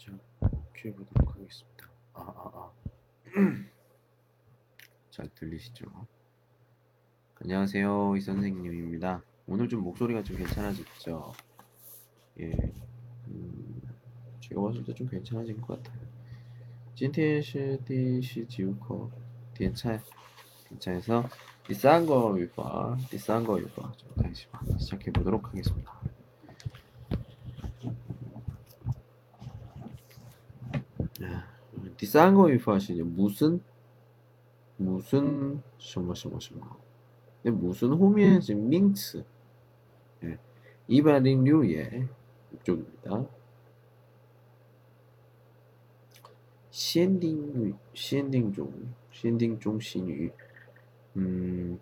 자, 큐해 보도록 하겠습니다. 아, 아, 아. 잘 들리시죠? 안녕하세요, 이 선생님입니다. 오늘 좀 목소리가 좀 괜찮아졌죠? 예, 음, 제가 봤을 때 좀 괜찮아진 것 같아요. 今天是第十九课点菜 点菜에서 第三个语法第三个语法 좀 다시 시작해 보도록 하겠습니다. 第三个语法是 무슨 무슨 什么什么什么 근데 무슨 후면 지금 名词 예, 206의 이쪽입니다. 限定限定中限定中心语，嗯，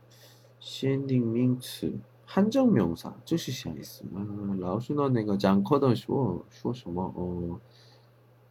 限定名词한정名词这是啥意思吗？老师呢那个讲课的时候说什么？哦，这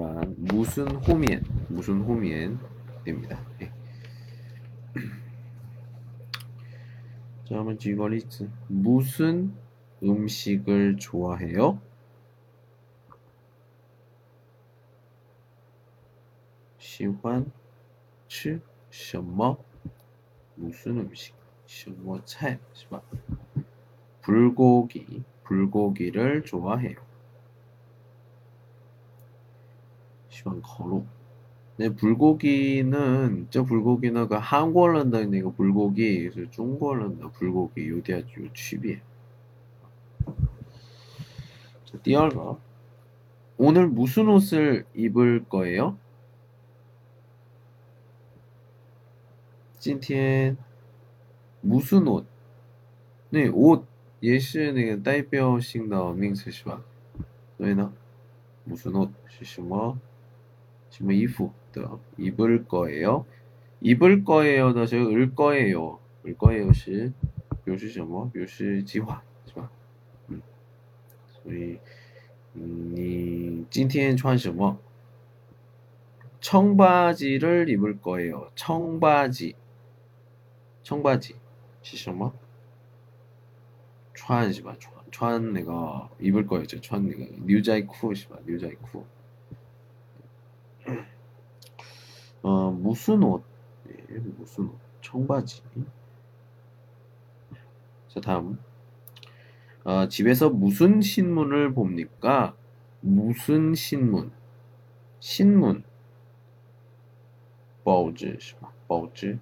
말한 무슨 호미엔 무슨 호미엔입니다. 예. 자, 한번 지거리츠 무슨 음식을 좋아해요? 시환 치 셔머 무슨 음식 셔머 차이 불고기 불고기를 좋아해요. 喜欢烤肉 네, 불고기는 저 불고기는 그 한국어는 나个 불고기, 그래서 중국어는 나 불고기 요대야 요区别. 자, 第二个 오늘 무슨 옷을 입을 거예요? 今天 무슨 옷? 네, 옷也是那个代表性的名词是吧？所以呢， 무슨 옷 是什么？ 什么衣服的 입을 거예요? 입을 거예요 的时候 을 거예요. 을 거예요 是表示什么？表示计划是吧？嗯，所以嗯，你今天穿什么？ 청바지를 입을 거예요. 청바지. 청바지 是什么？穿是吧？穿穿那个 입을 거예요. 就穿那个牛仔裤是吧？牛仔裤。 어, 무슨 옷? 예, 무슨 옷? 청바지. 자, 다음. 어, 집에서 무슨 신문을 봅니까? 무슨 신문? 신문. 报纸是吧?报纸.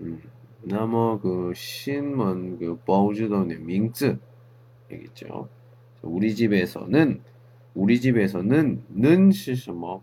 음, 那么그 신문 그 报纸的 名字 알겠죠? 우리 집에서는 우리 집에서는 는是什么?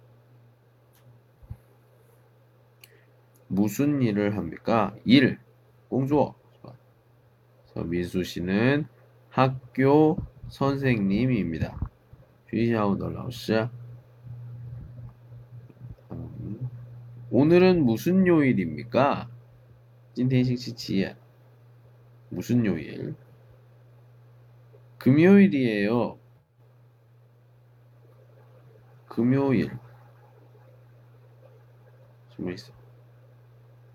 무슨 일을 합니까? 일. 공주어. 민수 씨는 학교 선생님입니다. 주이샤우더라우스. 음, 오늘은 무슨 요일입니까? 찐텐식치치야. 무슨 요일? 금요일이에요. 금요일. 숨어 있어.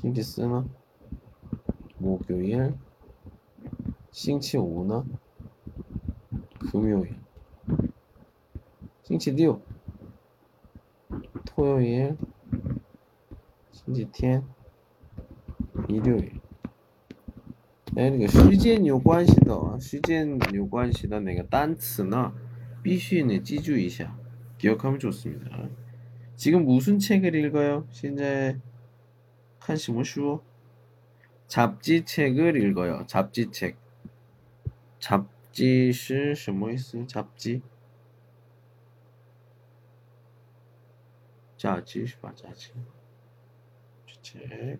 星期四呢? 목요일. 星期五呢? 금요일. 星期六. 토요일. 星期天. 일요일. 哎，那个时间有关系的啊，时间有关系的那个单词呢，必须呢记住一下， 기억하면 좋습니다. 지금 무슨 책을 읽어요? 现在 看什么书? 잡지책을 읽어요. 잡지책. 잡지 是什么意思? 잡지. 잡지 是吧? 잡지. 책.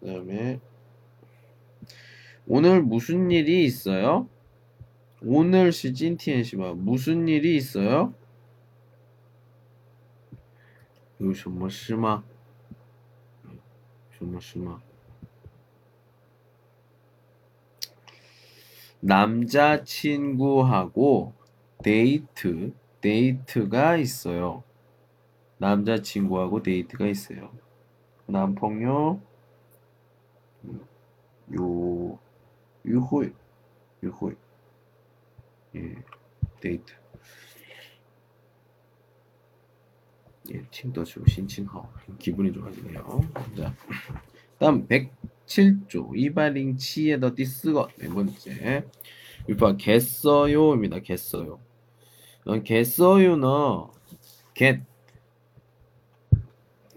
그다음에 오늘 무슨 일이 있어요? 오늘 시今天 是吧? 무슨 일이 있어요? 有什么事吗? 심마 심마 남자친구하고 데이트 데이트가 있어요. 남자친구하고 데이트가 있어요. 男朋友 요 유호이 유호이 예 데이트 예, 팀도 좀 신칭하고 기분이 좋아지네요. 자, 다음 107조 이발링 치에더 디스거 네 번째. 일단 겠어요입니다. 겠어요. 어, 겠어요는 get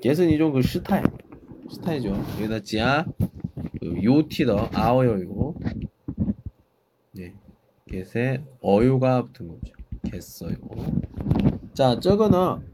get은 이종 그 스타일 스타일이죠. 여기다 지아 그 요티더 아어요이고 네 get에 어요가 붙은 거죠. 겠어요. 자, 저거는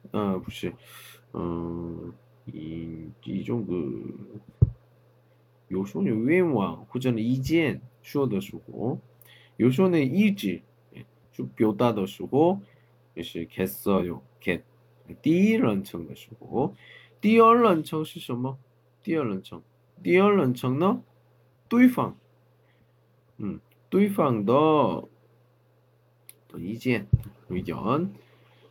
呃，不是，嗯，一一种个，有时候呢愿望或者呢意见说的时候，有时候呢意志就表达的时候，也是开始有开第一人称的时候，第二人称是什么？第二人称，第二人称呢，对方，嗯，对方的的意见。의견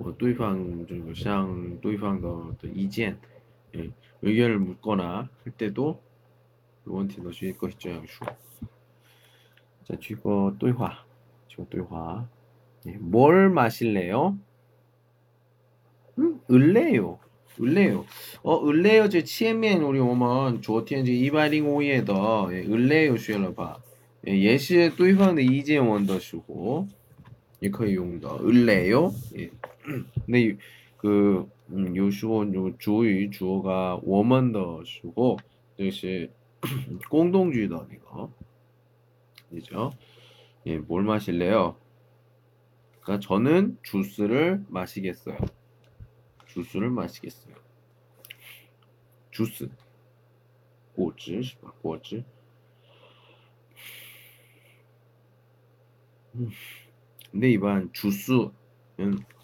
我对方这个向对方的的意见 예, 의견을 묻거나 할 때도 원티 넣으실 것이죠, 양수. 자, 이거 对话. 이거 对话. 예, 뭘 마실래요? 음, 을래요. 을래요. 어, 을래요. 제 치에면 우리 오면 昨天这105页的 예, 을래요 学了吧? 예, 也是对方的意见问的时候也可以用的을래요 예. 근데 그 음, 요시오 요 주의 주어가 我们的时候 이것이 공동주의다 이거 그죠? 예, 뭘 마실래요? 그러니까 저는 주스를 마시겠어요. 주스를 마시겠어요. 주스 果汁是吧?果汁. 음. 근데 이번 주수는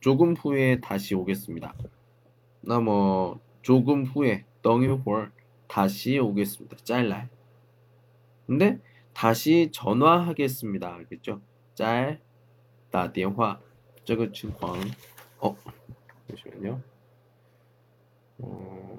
조금 후에 다시 오겠습니다. 나 뭐 조금 후에 덩이홀 다시 오겠습니다. 짤날. 근데 다시 전화하겠습니다. 알겠죠? 짤, 다电话. 저거情况. 어, 잠시만요. 어...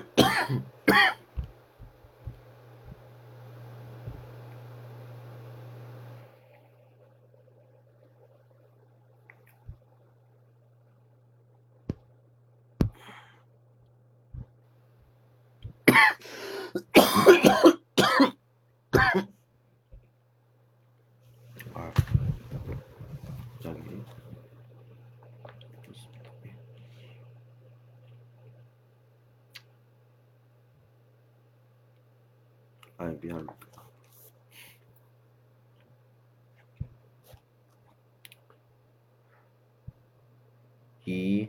이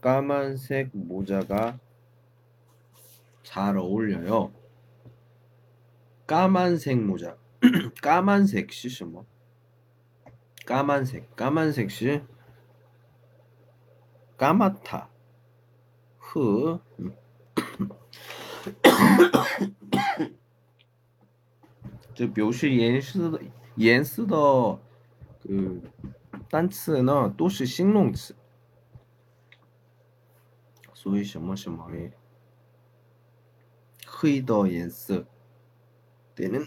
까만색 모자가 잘 어울려요. 까만색 모자. 까만색 是什么? 까만색. 까만색 是 까맣다. 和 음. 这表示颜色的颜色的个单词呢都是形容词。 所以什么什么诶，黑的颜色되는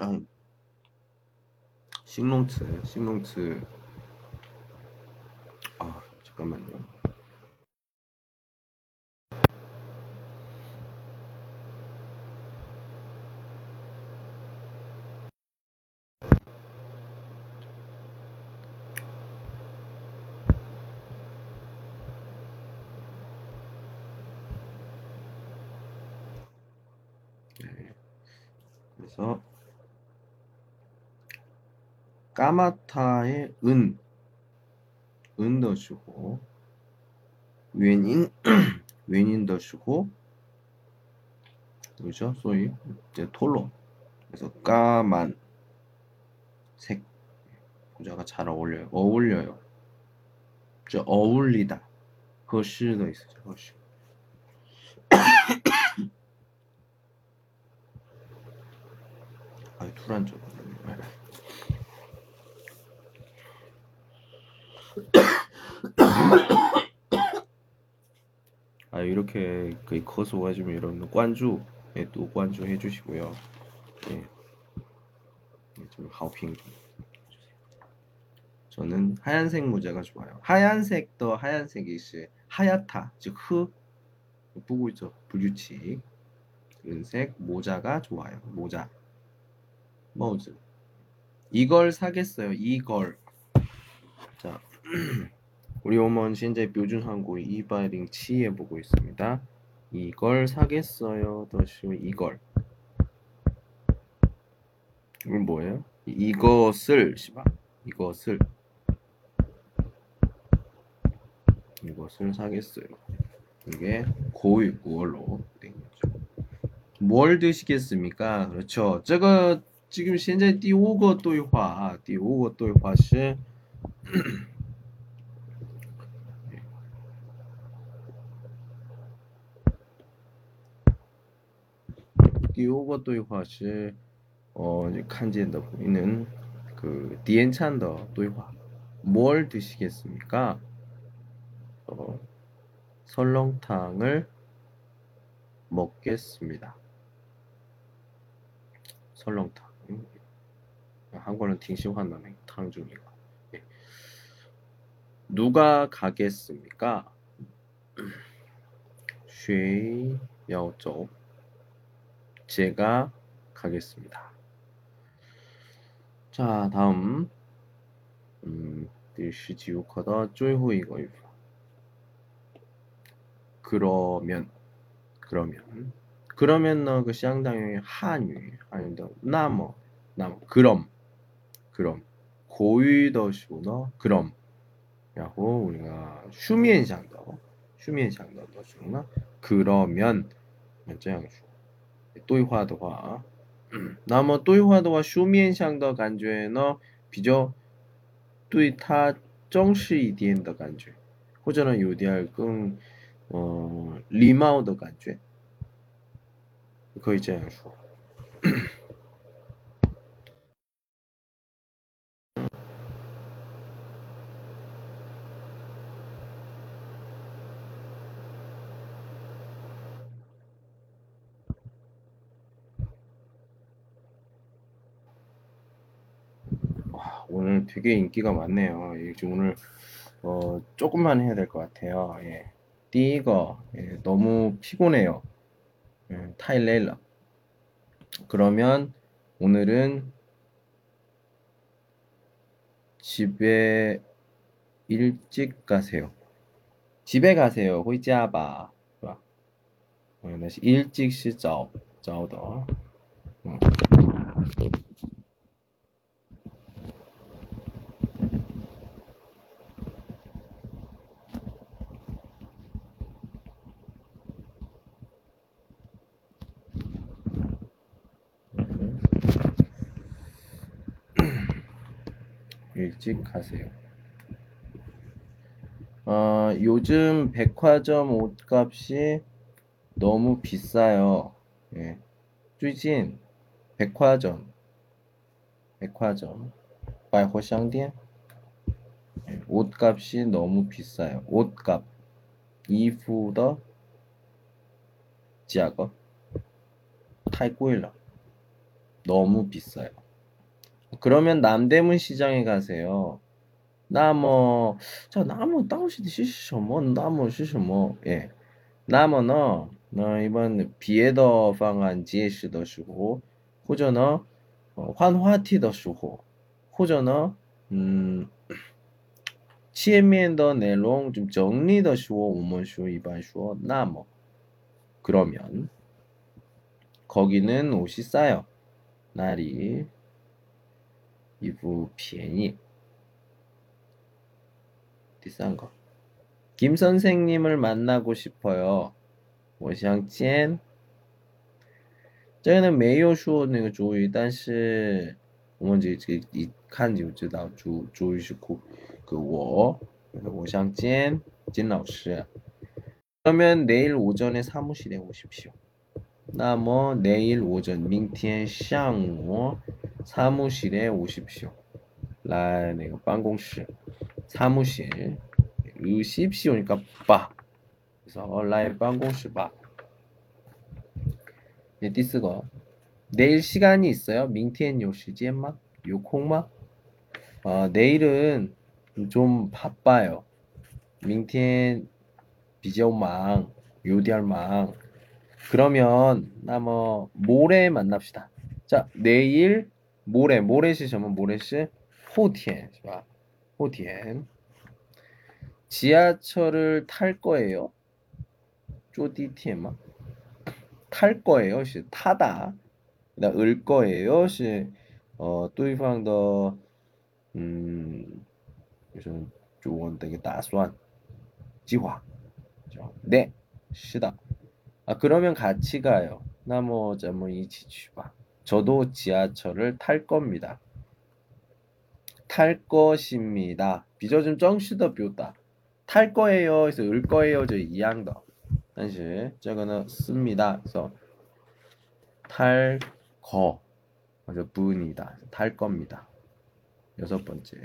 음,形容词 形容词 아 잠깐만요. 까마타의 은, 은 넣어주고, 웬인, 웬인 넣어주고, 그죠? 소위, 이제 톨로. 그래서 까만, 색, 보자가 잘 어울려요. 어울려요. 저 어울리다. 거실도 있어요. 거실. 아유, 투란적으로. 아, 이렇게 그 커서 해주면 이런 관주, 예, 또 관주 해주시고요. 예, 예, 좀 하우핑. 저는 하얀색 모자가 좋아요. 하얀색도 하얀색이 시 하얗다, 즉 흑, 보고 있죠, 불규칙. 은색 모자가 좋아요. 모자. 머즈. 이걸 사겠어요. 이걸. 자, 우리 어머니 현재 표준 한국 207에 보고 있습니다. 이걸 사겠어요. 더시 이걸. 이건 뭐예요? 이것을 시바. 이것을 이것을 사겠어요. 이게 고유 구어로 된 거죠. 뭘 드시겠습니까? 그렇죠. 저거 지금 현재 第五个对话第五个对话是 第五个对话是어 이제 칸지엔더 보이는 그 디엔찬더 对话. 뭘 드시겠습니까? 어, 설렁탕을 먹겠습니다. 설렁탕. 한국어는 挺喜欢的汤중이가. 예. 누가 가겠습니까? 谁要走? 제가 가겠습니다. 자, 다음. 음, 第十九课的最后一个语法. 그러면 그러면 그러면 그 상당히 한유 아닌데 나머 나머 그럼 그럼 고유더数너 그럼 然后 우리가 슈미엔상더 슈미엔상더 더 그러면 这样说 对话的话那么对话的话书面上的感觉呢比较对他正式一点的感觉或者呢有点更呃礼貌的感觉可以这样说 오늘 되게 인기가 많네요. 이제 오늘 어, 조금만 해야 될 것 같아요. 예. 띠거 예, 너무 피곤해요. 예, 타일레일러. 그러면 오늘은 집에 일찍 가세요. 집에 가세요. 호이자바. 어, 일찍 씻어. 早的. 음. 일찍 가세요. 어, 요즘 백화점 옷값이 너무 비싸요. 예. 쭈진 백화점 백화점 바이호샹디엔 예, 옷값이 너무 비싸요. 옷값 이후더 지하거 타이꼬일러 너무 비싸요. 그러면 남대문 시장에 가세요. 那么자 나무 다우시디 시시셔머 나무 시시셔머 예. 나무는 어, 뭐 이번 비에더 방안 지에시더 시고 호전어 환화티더 시고 호전어 음 치에미엔더 내롱 좀 정리더 시고 오먼 시오 이반 시오 나무 뭐. 그러면 거기는 옷이 싸요. 날이. 衣服便宜. 비싼 거. 김 선생님을 만나고 싶어요. 我想见.这个呢没有说那个主语，但是我们这这一看就知道主主语是그 그我，我想见金老师。 그러면 내일 오전에 사무실에 오십시오. 那么 내일 오전 明天上午 사무실에 오십시오. 来那个办公室 사무실 오십시오니까 봐. 그래서 来办公室 봐. 네, 第四个 내일 시간이 있어요? 明天有时间吗?有空吗? 어, 내일은 좀 바빠요. 明天比较忙,有点忙. 그러면 나뭐 모레 만납시다. 자, 내일 모레 모레시 저면 모레시 호티엔 봐. 호티엔 지하철을 탈 거예요. 쪼디티엔마 탈 거예요. 시 타다. 나을 거예요. 시어 또이방 더 음, 요즘 조언 되게 따스한 지화. 네, 시다. 아, 그러면 같이 가요. 나머자모이 지추바. 저도 지하철을 탈 겁니다. 탈 것입니다. 비저 좀 정시더 뷰다. 탈 거예요. 그래서 을 거예요. 저 이양더. 사실 저거는 씁니다. 그래서 탈 거. 그래서 분이다. 탈 겁니다. 여섯 번째.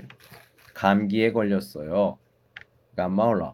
감기에 걸렸어요. 감마올라.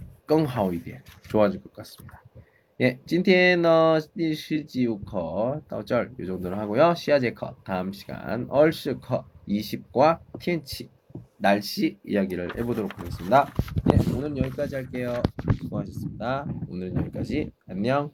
更好一点 좋아질 것 같습니다. 예, 今天呢第十几课到这儿이 정도로 하고요. 시아제커 다음 시간 얼스커 20과 텐치 날씨 이야기를 해보도록 하겠습니다. 네, 오늘 여기까지 할게요. 수고하셨습니다. 오늘은 여기까지. 안녕.